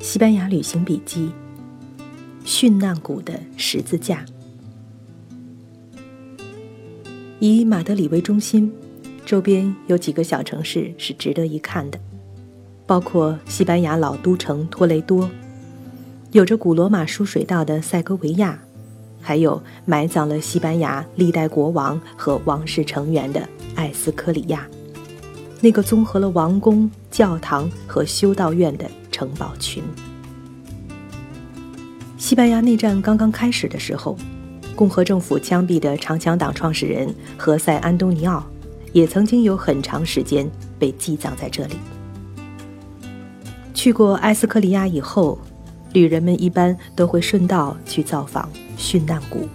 西班牙旅行笔记：殉难谷的十字架。以马德里为中心，周边有几个小城市是值得一看的，包括西班牙老都城托雷多，有着古罗马输水道的塞戈维亚，还有埋葬了西班牙历代国王和王室成员的艾斯科里亚，那个综合了王宫、教堂和修道院的城堡群。西班牙内战刚刚开始的时候。共和政府枪毙的长枪党创始人何塞·安东尼奥，也曾经有很长时间被寄葬在这里。去过埃斯科里亚以后，旅人们一般都会顺道去造访殉难谷。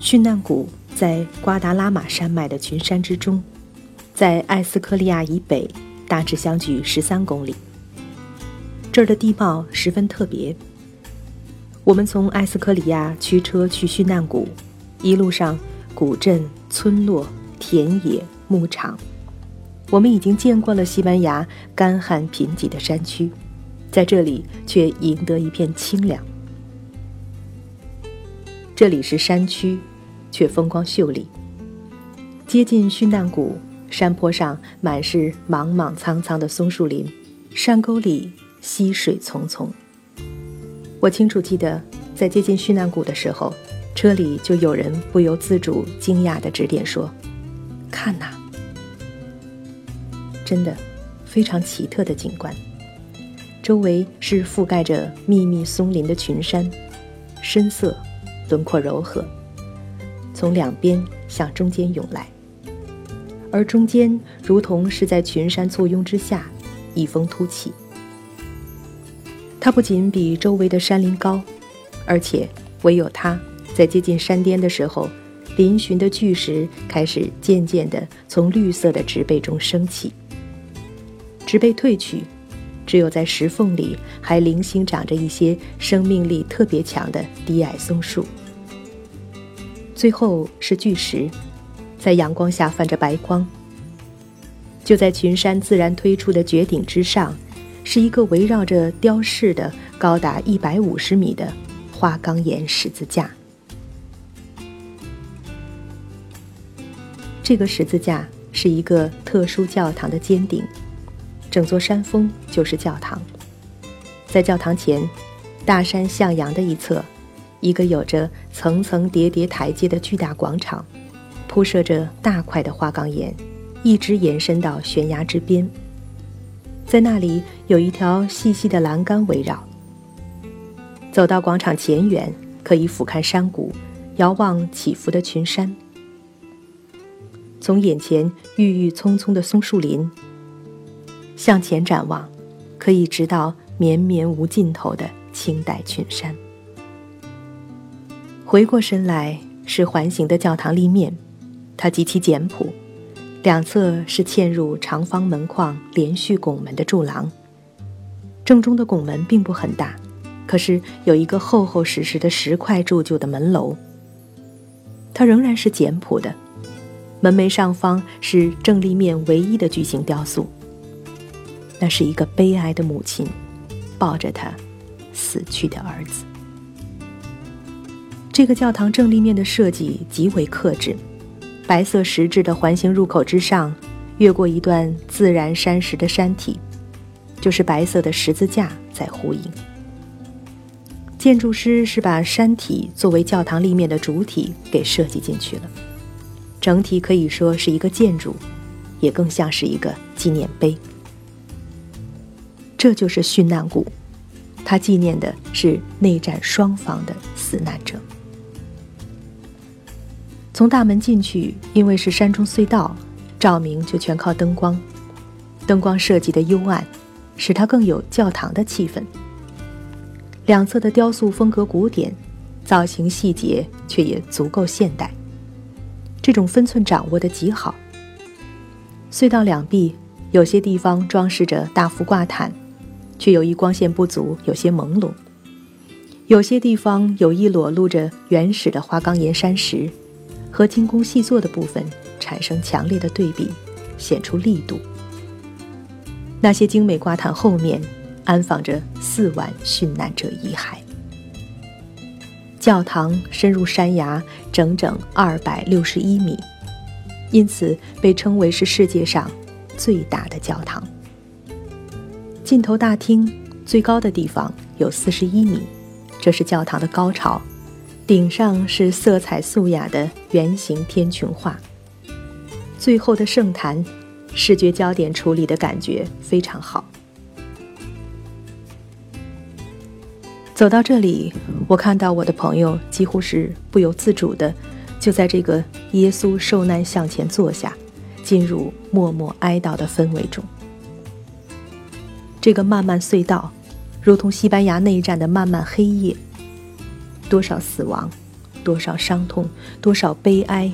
殉难谷在瓜达拉马山脉的群山之中，在埃斯科利亚以北，大致相距十三公里。这儿的地貌十分特别。我们从埃斯科里亚驱车去殉难谷，一路上古镇、村落、田野、牧场，我们已经见惯了西班牙干旱贫瘠的山区，在这里却赢得一片清凉。这里是山区，却风光秀丽。接近殉难谷，山坡上满是莽莽苍苍的松树林，山沟里溪水淙淙。我清楚记得，在接近殉难谷的时候，车里就有人不由自主惊讶地指点说：“看呐，真的，非常奇特的景观。周围是覆盖着密密松林的群山，深色，轮廓柔和，从两边向中间涌来，而中间如同是在群山簇拥之下，一峰突起。”它不仅比周围的山林高，而且唯有它在接近山巅的时候，嶙峋的巨石开始渐渐地从绿色的植被中升起。植被褪去，只有在石缝里还零星长着一些生命力特别强的低矮松树。最后是巨石，在阳光下泛着白光。就在群山自然推出的绝顶之上。是一个围绕着雕饰的高达一百五十米的花岗岩十字架。这个十字架是一个特殊教堂的尖顶，整座山峰就是教堂。在教堂前，大山向阳的一侧，一个有着层层叠叠台阶的巨大广场，铺设着大块的花岗岩，一直延伸到悬崖之边。在那里有一条细细的栏杆围绕。走到广场前缘，可以俯瞰山谷，遥望起伏的群山。从眼前郁郁葱葱的松树林向前展望，可以直到绵绵无尽头的清代群山。回过身来是环形的教堂立面，它极其简朴。两侧是嵌入长方门框、连续拱门的柱廊。正中的拱门并不很大，可是有一个厚厚实实的石块铸就的门楼。它仍然是简朴的，门楣上方是正立面唯一的巨型雕塑。那是一个悲哀的母亲，抱着他死去的儿子。这个教堂正立面的设计极为克制。白色石质的环形入口之上，越过一段自然山石的山体，就是白色的十字架在呼应。建筑师是把山体作为教堂立面的主体给设计进去了，整体可以说是一个建筑，也更像是一个纪念碑。这就是殉难谷，它纪念的是内战双方的死难者。从大门进去，因为是山中隧道，照明就全靠灯光。灯光设计的幽暗，使它更有教堂的气氛。两侧的雕塑风格古典，造型细节却也足够现代。这种分寸掌握的极好。隧道两壁有些地方装饰着大幅挂毯，却由于光线不足，有些朦胧。有些地方有意裸露着原始的花岗岩山石。和精工细作的部分产生强烈的对比，显出力度。那些精美挂毯后面安放着四万殉难者遗骸。教堂深入山崖整整二百六十一米，因此被称为是世界上最大的教堂。尽头大厅最高的地方有四十一米，这是教堂的高潮。顶上是色彩素雅的圆形天穹画。最后的圣坛，视觉焦点处理的感觉非常好。走到这里，我看到我的朋友几乎是不由自主的，就在这个耶稣受难像前坐下，进入默默哀悼的氛围中。这个漫漫隧道，如同西班牙内战的漫漫黑夜。多少死亡，多少伤痛，多少悲哀，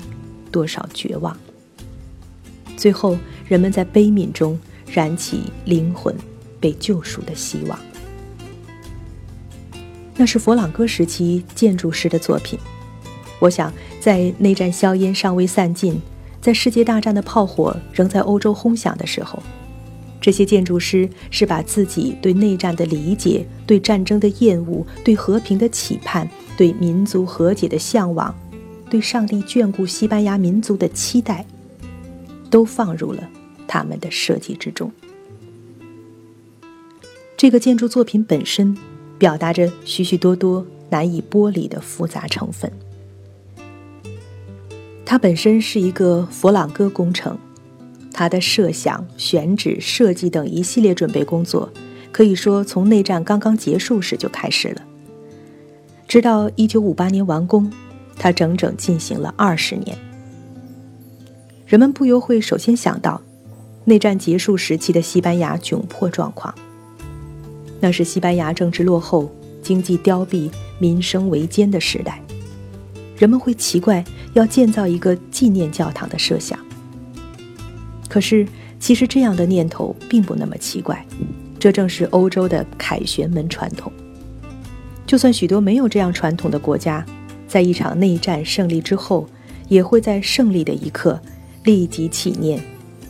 多少绝望。最后，人们在悲悯中燃起灵魂被救赎的希望。那是佛朗哥时期建筑师的作品。我想，在内战硝烟尚未散尽，在世界大战的炮火仍在欧洲轰响的时候。这些建筑师是把自己对内战的理解、对战争的厌恶、对和平的期盼、对民族和解的向往、对上帝眷顾西班牙民族的期待，都放入了他们的设计之中。这个建筑作品本身表达着许许多多难以剥离的复杂成分，它本身是一个佛朗哥工程。它的设想、选址、设计等一系列准备工作，可以说从内战刚刚结束时就开始了，直到1958年完工，他整整进行了二十年。人们不由会首先想到，内战结束时期的西班牙窘迫状况。那是西班牙政治落后、经济凋敝、民生维艰的时代，人们会奇怪要建造一个纪念教堂的设想。可是，其实这样的念头并不那么奇怪，这正是欧洲的凯旋门传统。就算许多没有这样传统的国家，在一场内战胜利之后，也会在胜利的一刻立即起念，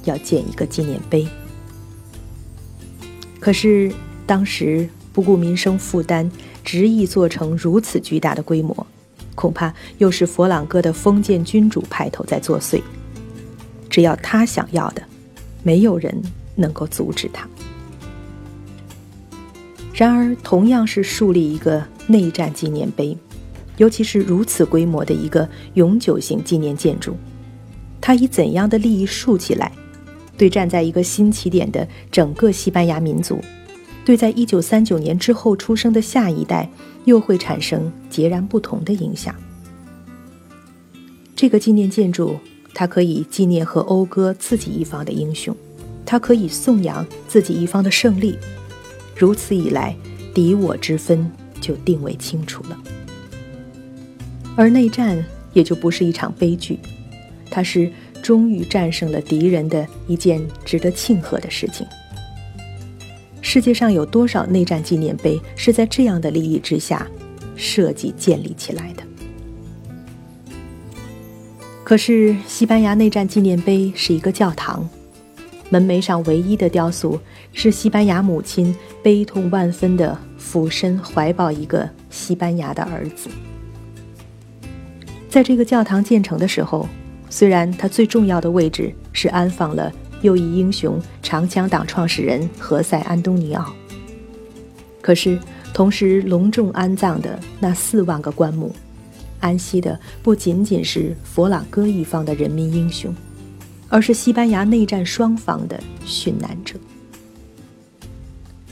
要建一个纪念碑。可是当时不顾民生负担，执意做成如此巨大的规模，恐怕又是佛朗哥的封建君主派头在作祟。只要他想要的，没有人能够阻止他。然而，同样是树立一个内战纪念碑，尤其是如此规模的一个永久性纪念建筑，它以怎样的利益竖起来，对站在一个新起点的整个西班牙民族，对在一九三九年之后出生的下一代，又会产生截然不同的影响。这个纪念建筑。它可以纪念和讴歌自己一方的英雄，它可以颂扬自己一方的胜利。如此一来，敌我之分就定位清楚了。而内战也就不是一场悲剧，它是终于战胜了敌人的一件值得庆贺的事情。世界上有多少内战纪念碑是在这样的利益之下设计建立起来的？可是，西班牙内战纪念碑是一个教堂，门楣上唯一的雕塑是西班牙母亲悲痛万分的俯身怀抱一个西班牙的儿子。在这个教堂建成的时候，虽然它最重要的位置是安放了右翼英雄长枪党创始人何塞·安东尼奥，可是同时隆重安葬的那四万个棺木。安息的不仅仅是佛朗哥一方的人民英雄，而是西班牙内战双方的殉难者。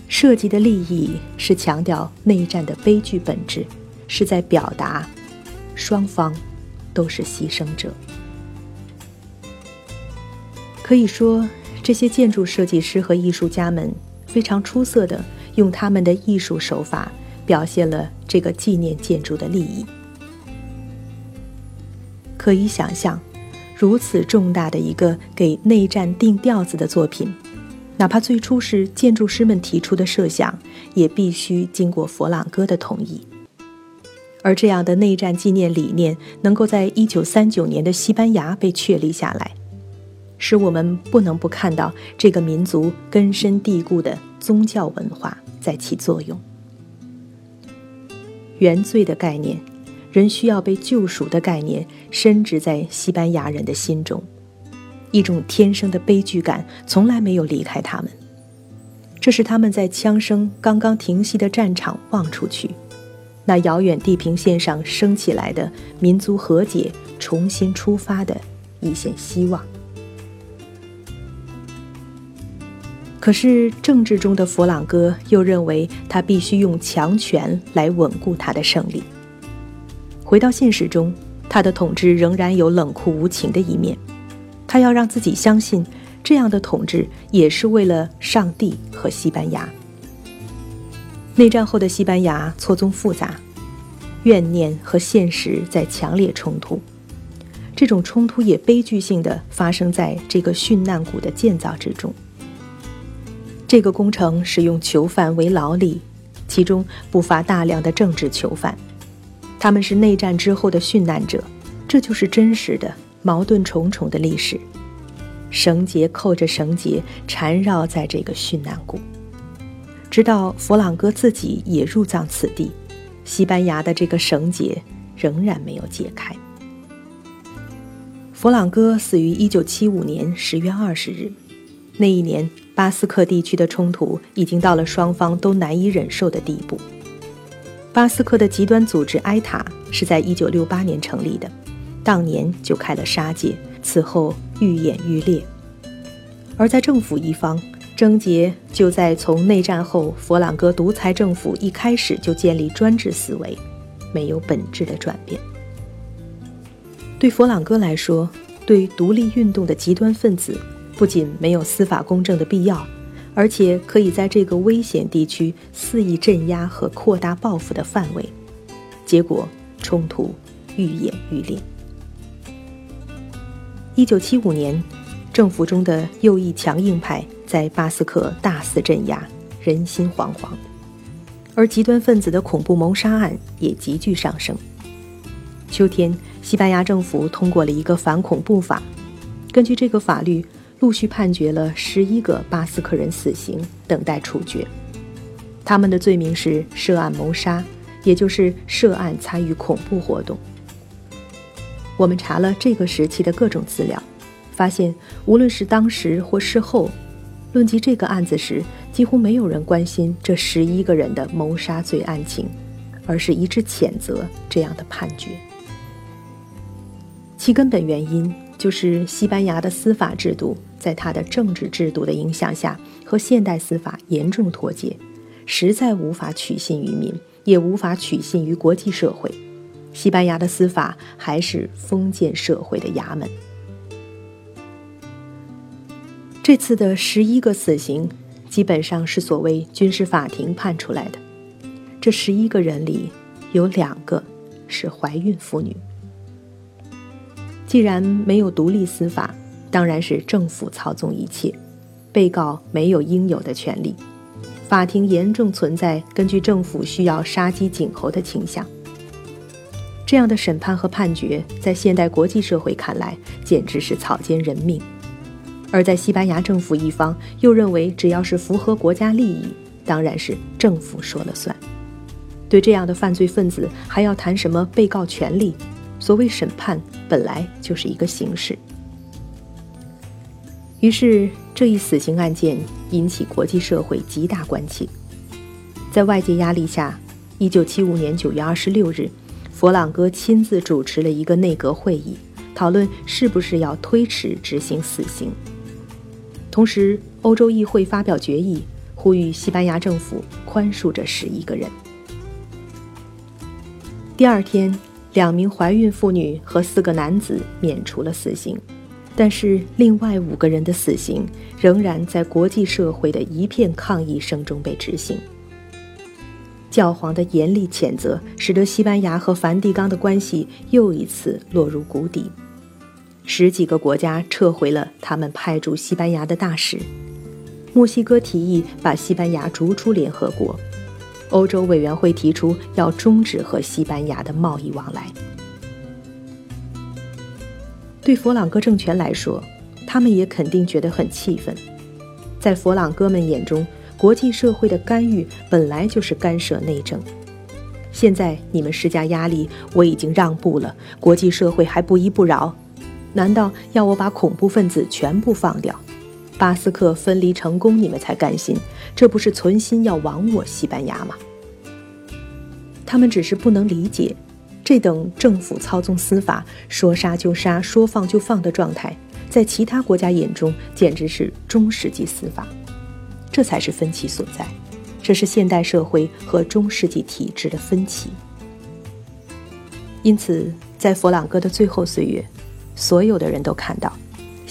设计的利益是强调内战的悲剧本质，是在表达双方都是牺牲者。可以说，这些建筑设计师和艺术家们非常出色的用他们的艺术手法表现了这个纪念建筑的利益。可以想象，如此重大的一个给内战定调子的作品，哪怕最初是建筑师们提出的设想，也必须经过佛朗哥的同意。而这样的内战纪念理念能够在一九三九年的西班牙被确立下来，使我们不能不看到这个民族根深蒂固的宗教文化在起作用。原罪的概念，人需要被救赎的概念，深植在西班牙人的心中，一种天生的悲剧感从来没有离开他们。这是他们在枪声刚刚停息的战场望出去，那遥远地平线上升起来的民族和解、重新出发的一线希望。可是政治中的佛朗哥又认为，他必须用强权来稳固他的胜利。回到现实中，他的统治仍然有冷酷无情的一面，他要让自己相信。这样的统治也是为了上帝和西班牙。内战后的西班牙错综复杂，怨念和现实在强烈冲突。这种冲突也悲剧性的发生在这个殉难谷的建造之中。这个工程使用囚犯为劳力，其中不乏大量的政治囚犯，他们是内战之后的殉难者。这就是真实的矛盾重重的历史。绳结扣着绳结，缠绕在这个殉难谷，直到佛朗哥自己也入葬此地，西班牙的这个绳结仍然没有解开。佛朗哥死于一九七五年十月二十日，那一年巴斯克地区的冲突已经到了双方都难以忍受的地步。巴斯克的极端组织埃塔是在一九六八年成立的，当年就开了杀戒。此后愈演愈烈，而在政府一方，症结就在从内战后佛朗哥独裁政府一开始就建立专制思维，没有本质的转变。对佛朗哥来说，对独立运动的极端分子不仅没有司法公正的必要，而且可以在这个危险地区肆意镇压和扩大报复的范围，结果冲突愈演愈烈。一九七五年，政府中的右翼强硬派在巴斯克大肆镇压，人心惶惶，而极端分子的恐怖谋杀案也急剧上升。秋天，西班牙政府通过了一个反恐怖法，根据这个法律，陆续判决了十一个巴斯克人死刑，等待处决。他们的罪名是涉案谋杀，也就是涉案参与恐怖活动。我们查了这个时期的各种资料，发现无论是当时或事后，论及这个案子时，几乎没有人关心这十一个人的谋杀罪案情，而是一致谴责这样的判决。其根本原因就是西班牙的司法制度在它的政治制度的影响下，和现代司法严重脱节，实在无法取信于民，也无法取信于国际社会。西班牙的司法还是封建社会的衙门。这次的十一个死刑，基本上是所谓军事法庭判出来的。这十一个人里，有两个是怀孕妇女。既然没有独立司法，当然是政府操纵一切，被告没有应有的权利，法庭严重存在根据政府需要杀鸡儆猴的倾向。这样的审判和判决，在现代国际社会看来，简直是草菅人命；而在西班牙政府一方，又认为只要是符合国家利益，当然是政府说了算。对这样的犯罪分子，还要谈什么被告权利？所谓审判，本来就是一个形式。于是，这一死刑案件引起国际社会极大关切。在外界压力下，一九七五年九月二十六日。佛朗哥亲自主持了一个内阁会议，讨论是不是要推迟执行死刑。同时，欧洲议会发表决议，呼吁西班牙政府宽恕这十一个人。第二天，两名怀孕妇女和四个男子免除了死刑，但是另外五个人的死刑仍然在国际社会的一片抗议声中被执行。教皇的严厉谴责，使得西班牙和梵蒂冈的关系又一次落入谷底。十几个国家撤回了他们派驻西班牙的大使。墨西哥提议把西班牙逐出联合国。欧洲委员会提出要终止和西班牙的贸易往来。对佛朗哥政权来说，他们也肯定觉得很气愤。在佛朗哥们眼中，国际社会的干预本来就是干涉内政。现在你们施加压力，我已经让步了，国际社会还不依不饶，难道要我把恐怖分子全部放掉？巴斯克分离成功，你们才甘心？这不是存心要亡我西班牙吗？他们只是不能理解，这等政府操纵司法、说杀就杀、说放就放的状态，在其他国家眼中简直是中世纪司法，这才是分歧所在。这是现代社会和中世纪体制的分歧。因此，在佛朗哥的最后岁月，所有的人都看到，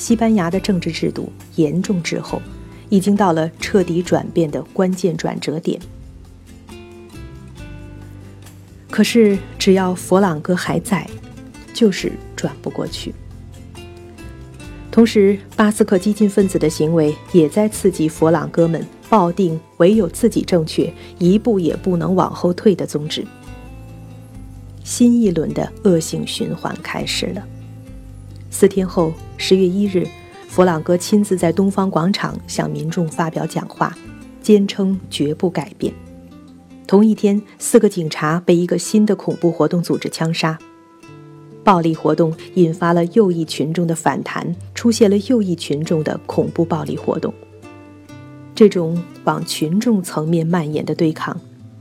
西班牙的政治制度严重滞后，已经到了彻底转变的关键转折点。可是，只要佛朗哥还在，就是转不过去。同时，巴斯克激进分子的行为也在刺激佛朗哥们抱定唯有自己正确，一步也不能往后退的宗旨。新一轮的恶性循环开始了。四天后，十月一日，佛朗哥亲自在东方广场向民众发表讲话，坚称绝不改变。同一天，四个警察被一个新的恐怖活动组织枪杀。暴力活动引发了右翼群众的反弹，出现了右翼群众的恐怖暴力活动。这种往群众层面蔓延的对抗，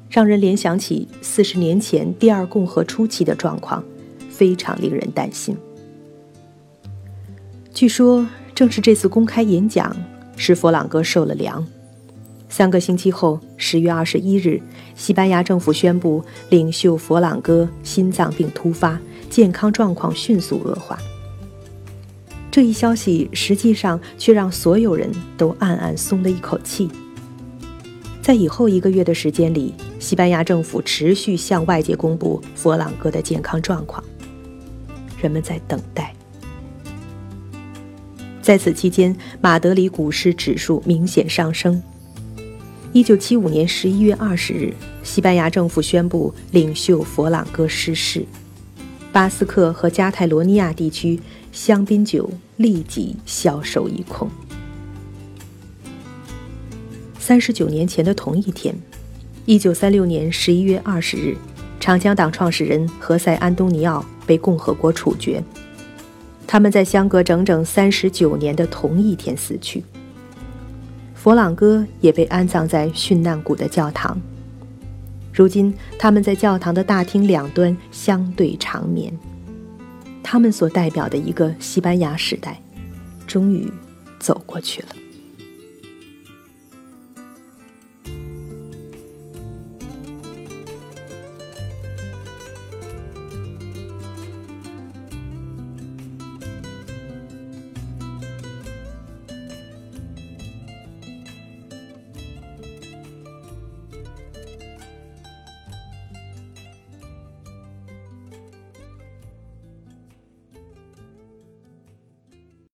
让人联想起四十年前第二共和初期的状况，非常令人担心。据说，正是这次公开演讲使佛朗哥受了凉。三个星期后，十月二十一日，西班牙政府宣布领袖佛朗哥心脏病突发。健康状况迅速恶化，这一消息实际上却让所有人都暗暗松了一口气。在以后一个月的时间里，西班牙政府持续向外界公布佛朗哥的健康状况，人们在等待。在此期间，马德里股市指数明显上升。一九七五年十一月二十日，西班牙政府宣布领袖佛朗哥逝世。巴斯克和加泰罗尼亚地区香槟酒立即销售一空。三十九年前的同一天，一九三六年十一月二十日，长江党创始人何塞·安东尼奥被共和国处决。他们在相隔整整三十九年的同一天死去。佛朗哥也被安葬在殉难谷的教堂。如今，他们在教堂的大厅两端相对长眠。他们所代表的一个西班牙时代，终于走过去了。